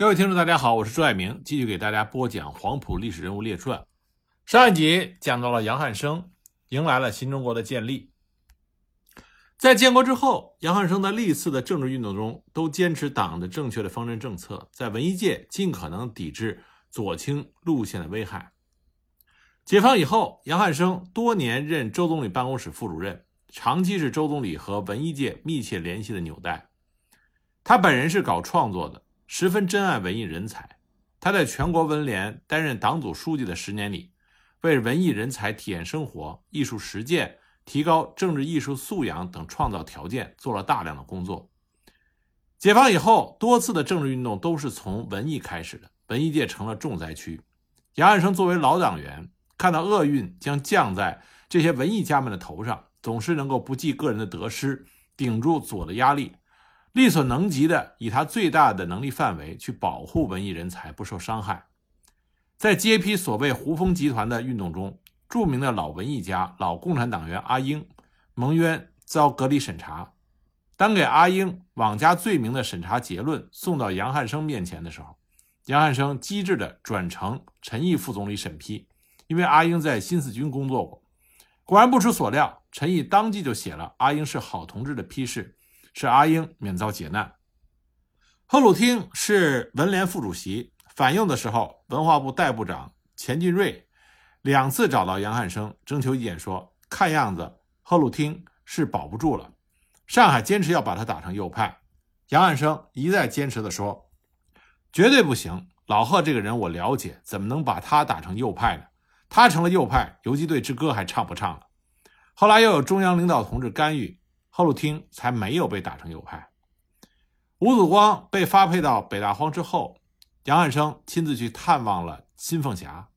各位听众，大家好，我是朱爱明，继续给大家播讲黄埔历史人物列传。上一集讲到了杨汉生迎来了新中国的建立。在建国之后，杨汉生在历次的政治运动中都坚持党的正确的方针政策，在文艺界尽可能抵制左倾路线的危害。解放以后，杨汉生多年任周总理办公室副主任，长期是周总理和文艺界密切联系的纽带。他本人是搞创作的。十分珍爱文艺人才，他在全国文联担任党组书记的十年里，为文艺人才体验生活、艺术实践、提高政治艺术素养等创造条件做了大量的工作。解放以后，多次的政治运动都是从文艺开始的，文艺界成了重灾区。杨汉生作为老党员，看到厄运将降在这些文艺家们的头上，总是能够不计个人的得失，顶住左的压力。力所能及的，以他最大的能力范围去保护文艺人才不受伤害。在揭批所谓胡风集团的运动中，著名的老文艺家、老共产党员阿英蒙冤遭隔离审查。当给阿英枉加罪名的审查结论送到杨汉生面前的时候，杨汉生机智地转呈陈毅副总理审批，因为阿英在新四军工作过。果然不出所料，陈毅当即就写了阿英是好同志的批示。使阿英免遭劫难。贺鲁汀是文联副主席，反右的时候，文化部代部长钱俊瑞两次找到杨汉生征求意见，说看样子贺鲁汀是保不住了。上海坚持要把他打成右派，杨汉生一再坚持的说，绝对不行。老贺这个人我了解，怎么能把他打成右派呢？他成了右派，游击队之歌还唱不唱了？后来又有中央领导同志干预。贺鲁汀才没有被打成右派。吴祖光被发配到北大荒之后，杨汉生亲自去探望了新凤霞。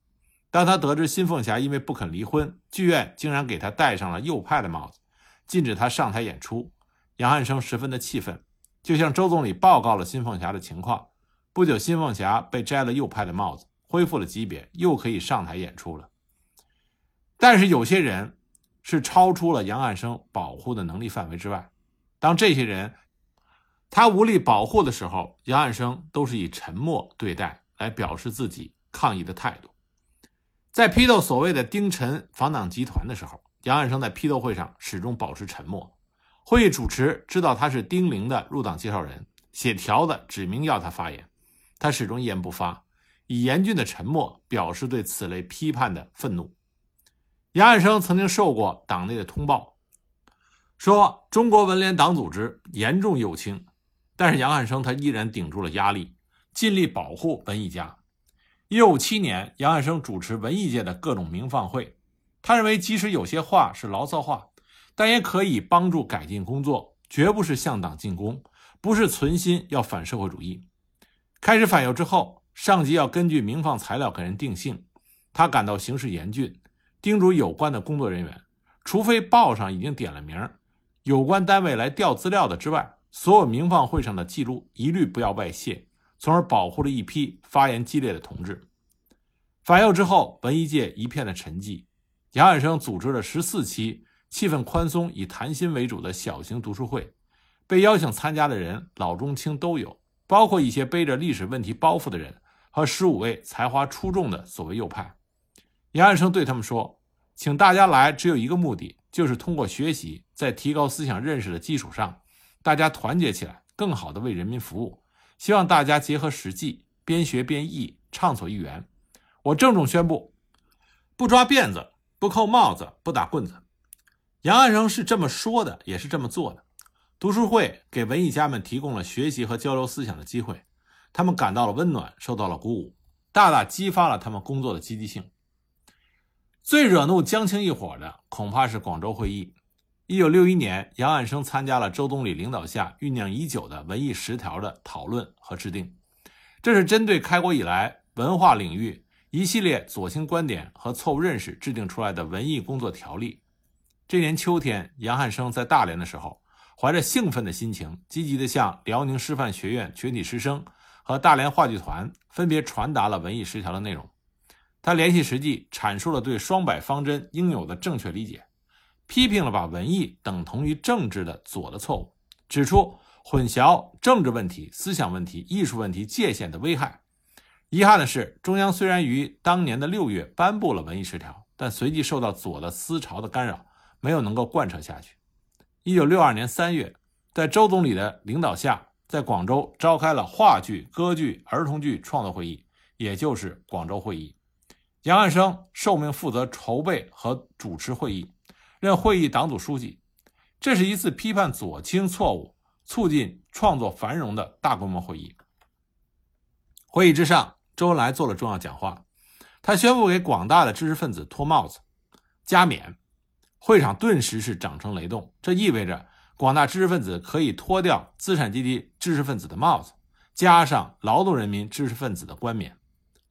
当他得知新凤霞因为不肯离婚，剧院竟然给他戴上了右派的帽子，禁止他上台演出，杨汉生十分的气愤，就向周总理报告了新凤霞的情况。不久，新凤霞被摘了右派的帽子，恢复了级别，又可以上台演出了。但是有些人。是超出了杨汉生保护的能力范围之外。当这些人他无力保护的时候，杨汉生都是以沉默对待，来表示自己抗议的态度。在批斗所谓的丁辰防党集团的时候，杨汉生在批斗会上始终保持沉默。会议主持知道他是丁玲的入党介绍人，写条子指明要他发言，他始终一言不发，以严峻的沉默表示对此类批判的愤怒。杨汉生曾经受过党内的通报，说中国文联党组织严重右倾，但是杨汉生他依然顶住了压力，尽力保护文艺家。一九五七年，杨汉生主持文艺界的各种鸣放会，他认为即使有些话是牢骚话，但也可以帮助改进工作，绝不是向党进攻，不是存心要反社会主义。开始反右之后，上级要根据鸣放材料给人定性，他感到形势严峻。叮嘱有关的工作人员，除非报上已经点了名，有关单位来调资料的之外，所有鸣放会上的记录一律不要外泄，从而保护了一批发言激烈的同志。反右之后，文艺界一片的沉寂。杨汉生组织了十四期气氛宽松、以谈心为主的小型读书会，被邀请参加的人老中青都有，包括一些背着历史问题包袱的人和十五位才华出众的所谓右派。杨爱生对他们说：“请大家来，只有一个目的，就是通过学习，在提高思想认识的基础上，大家团结起来，更好地为人民服务。希望大家结合实际，边学边议，畅所欲言。我郑重宣布，不抓辫子，不扣帽子，不打棍子。”杨爱生是这么说的，也是这么做的。读书会给文艺家们提供了学习和交流思想的机会，他们感到了温暖，受到了鼓舞，大大激发了他们工作的积极性。最惹怒江青一伙的，恐怕是广州会议。一九六一年，杨汉生参加了周总理领导下酝酿已久的文艺十条的讨论和制定。这是针对开国以来文化领域一系列左倾观点和错误认识制定出来的文艺工作条例。这年秋天，杨汉生在大连的时候，怀着兴奋的心情，积极地向辽宁师范学院全体师生和大连话剧团分别传达了文艺十条的内容。他联系实际，阐述了对双百方针应有的正确理解，批评了把文艺等同于政治的左的错误，指出混淆政治问题、思想问题、艺术问题界限的危害。遗憾的是，中央虽然于当年的六月颁布了文艺十条，但随即受到左的思潮的干扰，没有能够贯彻下去。一九六二年三月，在周总理的领导下，在广州召开了话剧、歌剧、儿童剧创作会议，也就是广州会议。杨汉生受命负责筹备和主持会议，任会议党组书记。这是一次批判左倾错误、促进创作繁荣的大规模会议。会议之上，周恩来做了重要讲话，他宣布给广大的知识分子脱帽子、加冕。会场顿时是掌声雷动，这意味着广大知识分子可以脱掉资产阶级知识分子的帽子，加上劳动人民知识分子的冠冕。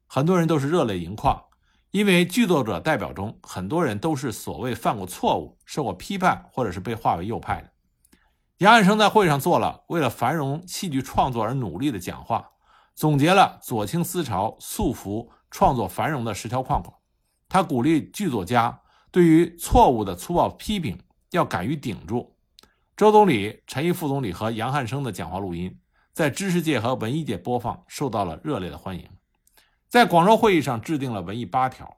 很多人都是热泪盈眶，因为剧作者代表中很多人都是所谓犯过错误、受过批判，或者是被划为右派的。杨汉生在会上做了为了繁荣戏剧创作而努力的讲话，总结了左倾思潮束缚创作繁荣的十条框框。他鼓励剧作家。对于错误的粗暴批评，要敢于顶住。周总理、陈毅副总理和杨汉生的讲话录音在知识界和文艺界播放，受到了热烈的欢迎。在广州会议上制定了文艺八条，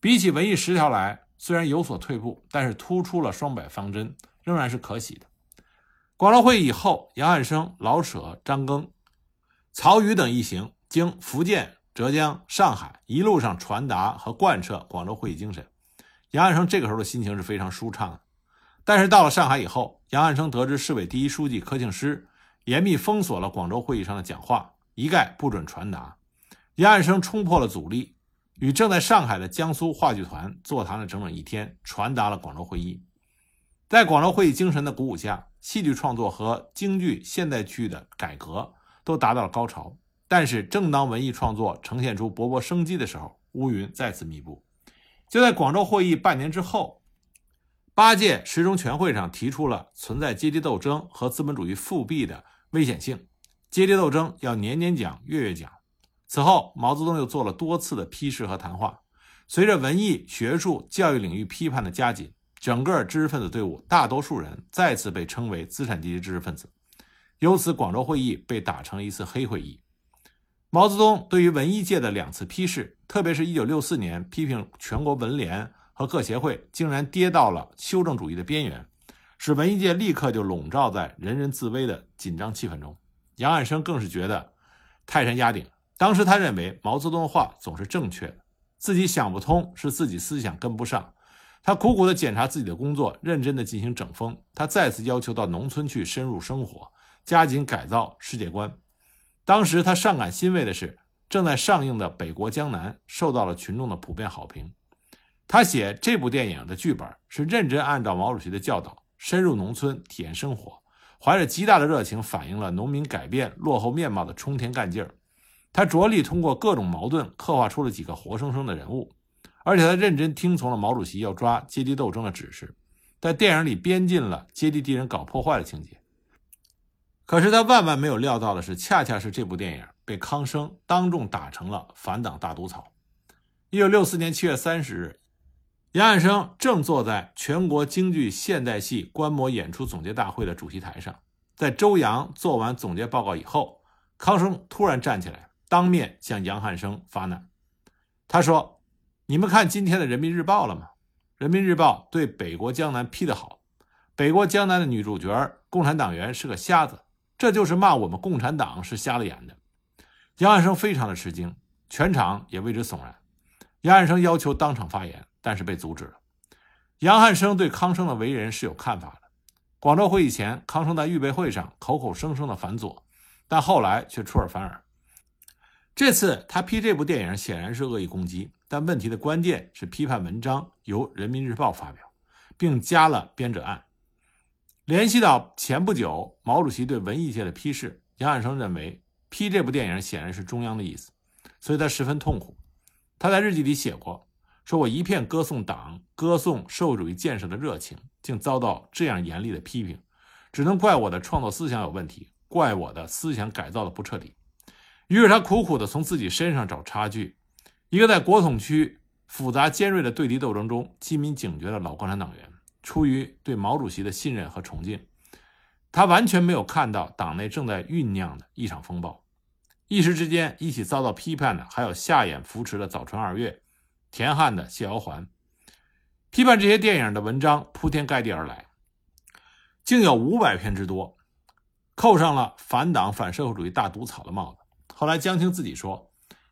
比起文艺十条来，虽然有所退步，但是突出了双百方针，仍然是可喜的。广州会议以后，杨汉生、老舍、张庚、曹禺等一行经福建、浙江、上海一路上传达和贯彻广州会议精神。杨汉生这个时候的心情是非常舒畅的，但是到了上海以后，杨汉生得知市委第一书记柯庆施严密封锁了广州会议上的讲话，一概不准传达。杨爱生冲破了阻力，与正在上海的江苏话剧团座谈了整整一天，传达了广州会议。在广州会议精神的鼓舞下，戏剧创作和京剧现代剧的改革都达到了高潮。但是，正当文艺创作呈现出勃勃生机的时候，乌云再次密布。就在广州会议半年之后，八届十中全会上提出了存在阶级斗争和资本主义复辟的危险性，阶级斗争要年年讲、月月讲。此后，毛泽东又做了多次的批示和谈话。随着文艺、学术、教育领域批判的加紧，整个知识分子队伍大多数人再次被称为资产阶级知识分子，由此，广州会议被打成了一次黑会议。毛泽东对于文艺界的两次批示，特别是一九六四年批评全国文联和各协会，竟然跌到了修正主义的边缘，使文艺界立刻就笼罩在人人自危的紧张气氛中。杨汉生更是觉得泰山压顶。当时他认为毛泽东的话总是正确的，自己想不通是自己思想跟不上。他苦苦地检查自己的工作，认真地进行整风。他再次要求到农村去深入生活，加紧改造世界观。当时他上感欣慰的是，正在上映的《北国江南》受到了群众的普遍好评。他写这部电影的剧本是认真按照毛主席的教导，深入农村体验生活，怀着极大的热情，反映了农民改变落后面貌的冲天干劲儿。他着力通过各种矛盾，刻画出了几个活生生的人物，而且他认真听从了毛主席要抓阶级斗争的指示，在电影里编进了阶级敌人搞破坏的情节。可是他万万没有料到的是，恰恰是这部电影被康生当众打成了反党大毒草。一九六四年七月三十日，杨汉生正坐在全国京剧现代戏观摩演出总结大会的主席台上，在周扬做完总结报告以后，康生突然站起来，当面向杨汉生发难。他说：“你们看今天的《人民日报》了吗？《人民日报》对北国江南批得好，北国江南的女主角共产党员是个瞎子。”这就是骂我们共产党是瞎了眼的。杨汉生非常的吃惊，全场也为之悚然。杨汉生要求当场发言，但是被阻止了。杨汉生对康生的为人是有看法的。广州会议前，康生在预备会上口口声声的反左，但后来却出尔反尔。这次他批这部电影显然是恶意攻击，但问题的关键是批判文章由《人民日报》发表，并加了编者按。联系到前不久毛主席对文艺界的批示，杨汉生认为批这部电影显然是中央的意思，所以他十分痛苦。他在日记里写过，说我一片歌颂党、歌颂社会主义建设的热情，竟遭到这样严厉的批评，只能怪我的创作思想有问题，怪我的思想改造的不彻底。于是他苦苦地从自己身上找差距。一个在国统区复杂尖锐的对敌斗争中机敏警觉的老共产党员。出于对毛主席的信任和崇敬，他完全没有看到党内正在酝酿的一场风暴。一时之间，一起遭到批判的还有夏衍扶持的《早春二月》，田汉的《谢瑶环》，批判这些电影的文章铺天盖地而来，竟有五百篇之多，扣上了反党反社会主义大毒草的帽子。后来江青自己说，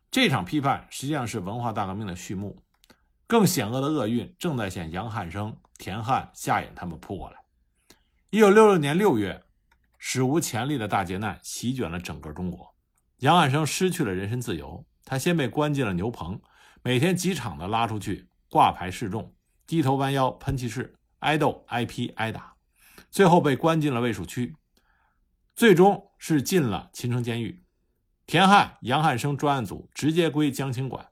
这场批判实际上是文化大革命的序幕，更险恶的厄运正在向杨汉生、田汉、夏衍他们扑过来。一九六六年六月，史无前例的大劫难席卷了整个中国。杨汉生失去了人身自由，他先被关进了牛棚，每天几场的拉出去挂牌示众，低头弯腰喷气式挨斗挨批挨打，最后被关进了卫戍区，最终是进了秦城监狱。田汉、杨汉生专案组直接归江青管，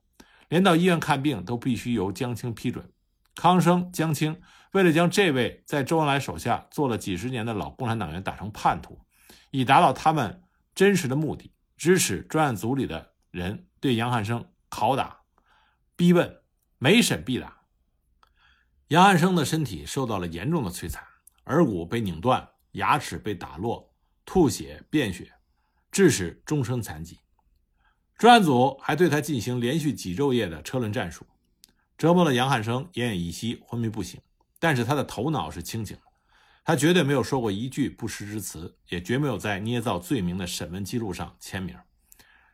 连到医院看病都必须由江青批准。康生、江青为了将这位在周恩来手下做了几十年的老共产党员打成叛徒，以达到他们真实的目的。指使专案组里的人对杨汉生拷打、逼问，每审必打。杨汉生的身体受到了严重的摧残，耳骨被拧断，牙齿被打落，吐血、便血，致使终身残疾。专案组还对他进行连续几昼夜的车轮战术，折磨了杨汉生奄奄一息、昏迷不醒。但是他的头脑是清醒的。他绝对没有说过一句不实之词，也绝没有在捏造罪名的审问记录上签名。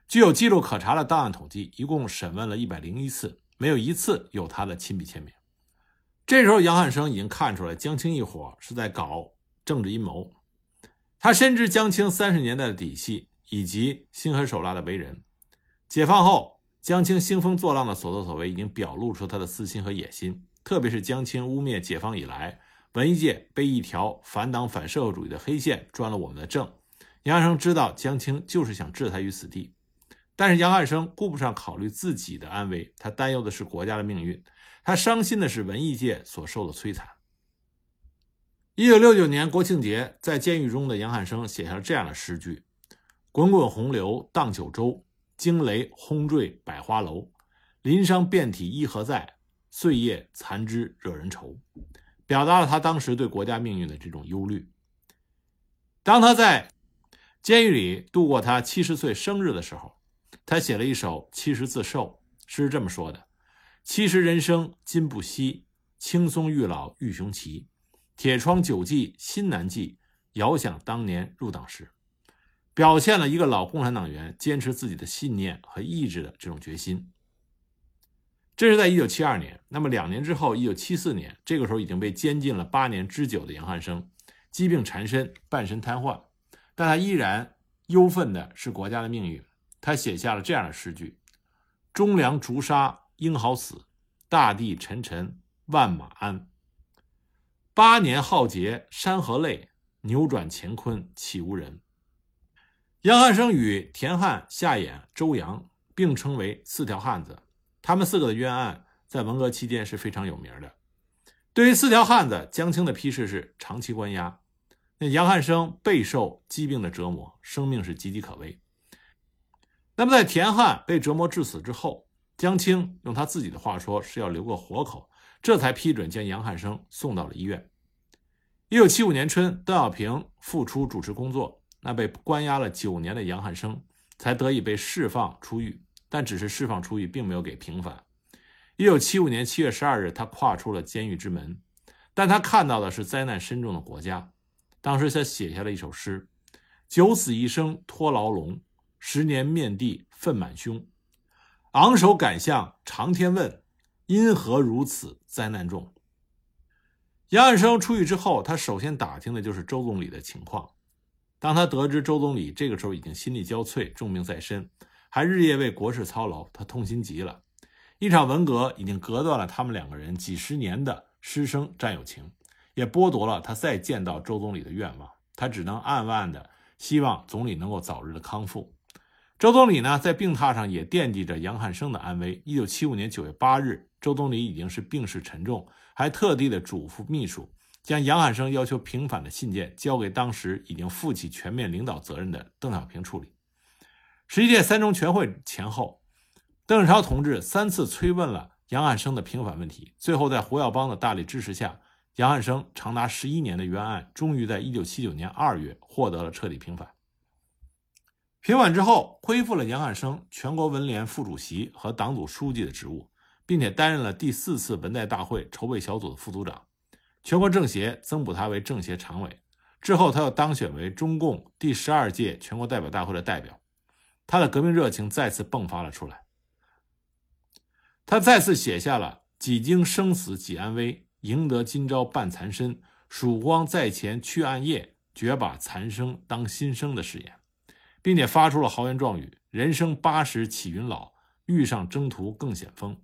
具有记录可查的档案统计，一共审问了一百零一次，没有一次有他的亲笔签名。这时候，杨汉生已经看出来江青一伙是在搞政治阴谋。他深知江青三十年代的底细以及心狠手辣的为人。解放后，江青兴风作浪的所作所为已经表露出他的私心和野心，特别是江青污蔑解放以来。文艺界被一条反党反社会主义的黑线专了我们的政，杨汉生知道江青就是想置他于死地，但是杨汉生顾不上考虑自己的安危，他担忧的是国家的命运，他伤心的是文艺界所受的摧残。一九六九年国庆节，在监狱中的杨汉生写下了这样的诗句：“滚滚洪流荡九州，惊雷轰坠百花楼，林伤遍体一何在？岁月残枝惹人愁。”表达了他当时对国家命运的这种忧虑。当他在监狱里度过他七十岁生日的时候，他写了一首《七十自寿》，诗是这么说的：“七十人生今不惜，青松玉老玉雄奇。铁窗久记心难记，遥想当年入党时。”表现了一个老共产党员坚持自己的信念和意志的这种决心。这是在一九七二年，那么两年之后，一九七四年，这个时候已经被监禁了八年之久的杨汉生，疾病缠身，半身瘫痪，但他依然忧愤的是国家的命运。他写下了这样的诗句：“忠良逐杀英豪死，大地沉沉万马安。八年浩劫山河泪，扭转乾坤岂无人。”杨汉生与田汉、夏衍、周扬并称为四条汉子。他们四个的冤案在文革期间是非常有名的。对于四条汉子，江青的批示是长期关押。那杨汉生备受疾病的折磨，生命是岌岌可危。那么在田汉被折磨致死之后，江青用他自己的话说是要留个活口，这才批准将杨汉生送到了医院。一九七五年春，邓小平复出主持工作，那被关押了九年的杨汉生才得以被释放出狱。但只是释放出狱，并没有给平反。一九七五年七月十二日，他跨出了监狱之门，但他看到的是灾难深重的国家。当时他写下了一首诗：“九死一生托牢笼，十年面地愤满胸。昂首敢向长天问，因何如此灾难重？”杨汉生出狱之后，他首先打听的就是周总理的情况。当他得知周总理这个时候已经心力交瘁，重病在身。还日夜为国事操劳，他痛心极了。一场文革已经隔断了他们两个人几十年的师生战友情，也剥夺了他再见到周总理的愿望。他只能暗暗的希望总理能够早日的康复。周总理呢，在病榻上也惦记着杨汉生的安危。一九七五年九月八日，周总理已经是病势沉重，还特地的嘱咐秘书，将杨汉生要求平反的信件交给当时已经负起全面领导责任的邓小平处理。十一届三中全会前后，邓颖超同志三次催问了杨汉生的平反问题。最后，在胡耀邦的大力支持下，杨汉生长达十一年的冤案，终于在一九七九年二月获得了彻底平反。平反之后，恢复了杨汉生全国文联副主席和党组书记的职务，并且担任了第四次文代大会筹备小组的副组长。全国政协增补他为政协常委。之后，他又当选为中共第十二届全国代表大会的代表。他的革命热情再次迸发了出来。他再次写下了“几经生死几安危，赢得今朝半残身。曙光在前去暗夜，绝把残生当新生”的誓言，并且发出了豪言壮语：“人生八十启云老，遇上征途更险峰。”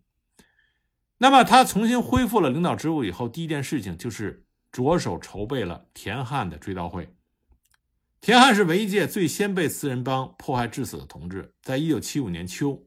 那么，他重新恢复了领导职务以后，第一件事情就是着手筹备了田汉的追悼会。田汉是文艺界最先被四人帮迫害致死的同志。在一九七五年秋，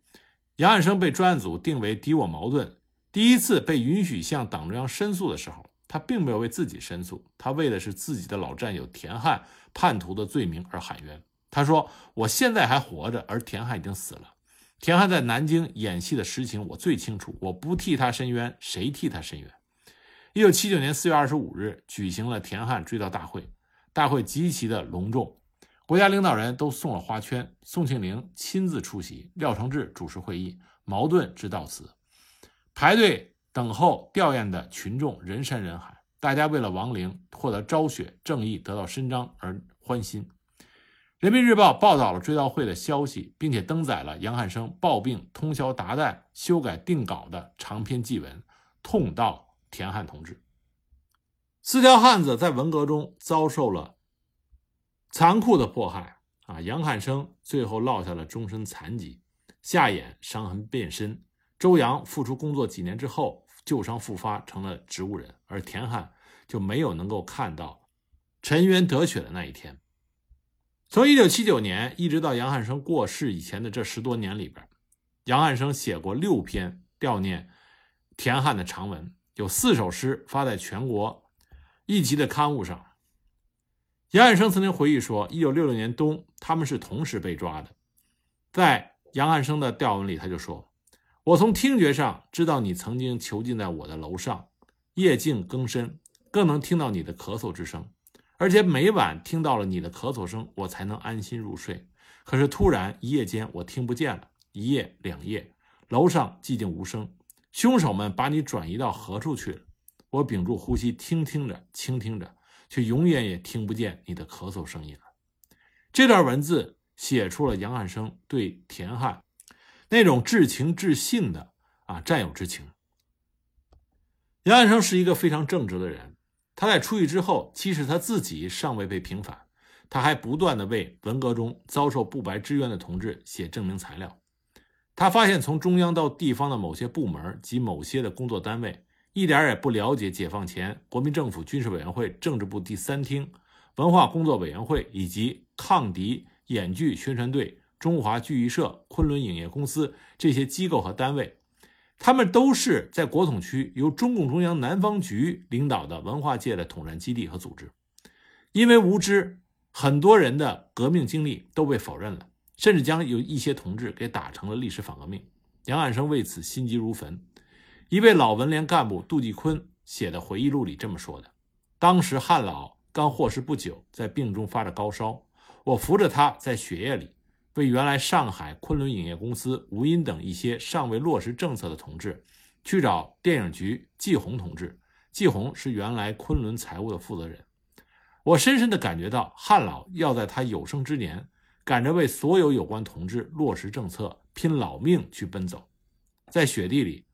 杨汉生被专案组定为敌我矛盾，第一次被允许向党中央申诉的时候，他并没有为自己申诉，他为的是自己的老战友田汉叛徒的罪名而喊冤。他说：“我现在还活着，而田汉已经死了。”田汉在南京演戏的实情我最清楚，我不替他申冤，谁替他申冤？一九七九年四月二十五日举行了田汉追悼大会，大会极其的隆重，国家领导人都送了花圈，宋庆龄亲自出席，廖承志主持会议，茅盾致悼词，排队等候吊唁的群众人山人海，大家为了亡灵获得昭雪、正义得到伸张而欢欣。人民日报报道了追悼会的消息，并且登载了杨汉生抱病通宵达旦修改定稿的长篇祭文，痛悼田汉同志。四条汉子在文革中遭受了残酷的迫害啊！杨汉生最后落下了终身残疾，下眼伤痕遍身。周扬复出工作几年之后，旧伤复发，成了植物人，而田汉就没有能够看到沉冤得雪的那一天。从一九七九年一直到杨汉生过世以前的这十多年里边，杨汉生写过六篇悼念田汉的长文，有四首诗发在全国一级的刊物上。杨汉生曾经回忆说，一九六六年冬，他们是同时被抓的。在杨汉生的悼文里，他就说：“我从听觉上知道你曾经囚禁在我的楼上，夜静更深，更能听到你的咳嗽之声。”而且每晚听到了你的咳嗽声，我才能安心入睡。可是突然一夜间我听不见了，一夜两夜，楼上寂静无声。凶手们把你转移到何处去了？我屏住呼吸，听听着，倾听着，却永远也听不见你的咳嗽声音了。这段文字写出了杨汉生对田汉那种至情至性的啊战友之情。杨汉生是一个非常正直的人。他在出狱之后，其实他自己尚未被平反，他还不断的为文革中遭受不白之冤的同志写证明材料。他发现，从中央到地方的某些部门及某些的工作单位，一点也不了解解放前国民政府军事委员会政治部第三厅、文化工作委员会以及抗敌演剧宣传队、中华剧艺社、昆仑影业公司这些机构和单位。他们都是在国统区由中共中央南方局领导的文化界的统战基地和组织，因为无知，很多人的革命经历都被否认了，甚至将有一些同志给打成了历史反革命。杨汉生为此心急如焚。一位老文联干部杜继坤写的回忆录里这么说的：“当时汉老刚获释不久，在病中发着高烧，我扶着他在血液里。”为原来上海昆仑影业公司吴音等一些尚未落实政策的同志，去找电影局季红同志。季红是原来昆仑财务的负责人。我深深地感觉到，汉老要在他有生之年，赶着为所有有关同志落实政策拼老命去奔走。在雪地里，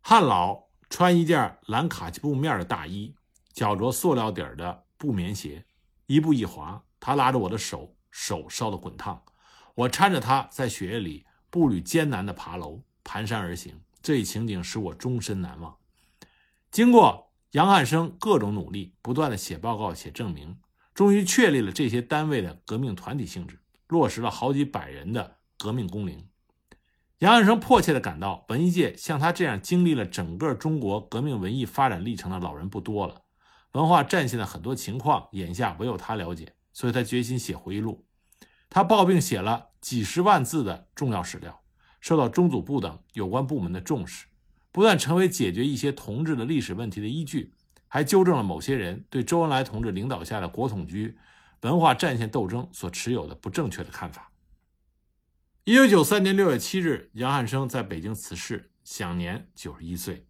汉老穿一件蓝卡其布面的大衣，脚着塑料底的布棉鞋，一步一滑。他拉着我的手。手烧得滚烫，我搀着他在雪夜里步履艰难地爬楼，蹒跚而行。这一情景使我终身难忘。经过杨汉生各种努力，不断地写报告、写证明，终于确立了这些单位的革命团体性质，落实了好几百人的革命工龄。杨汉生迫切地感到，文艺界像他这样经历了整个中国革命文艺发展历程的老人不多了，文化战线的很多情况，眼下唯有他了解。所以他决心写回忆录。他抱病写了几十万字的重要史料，受到中组部等有关部门的重视，不但成为解决一些同志的历史问题的依据，还纠正了某些人对周恩来同志领导下的国统局文化战线斗争所持有的不正确的看法。一九九三年六月七日，杨汉生在北京辞世，享年九十一岁。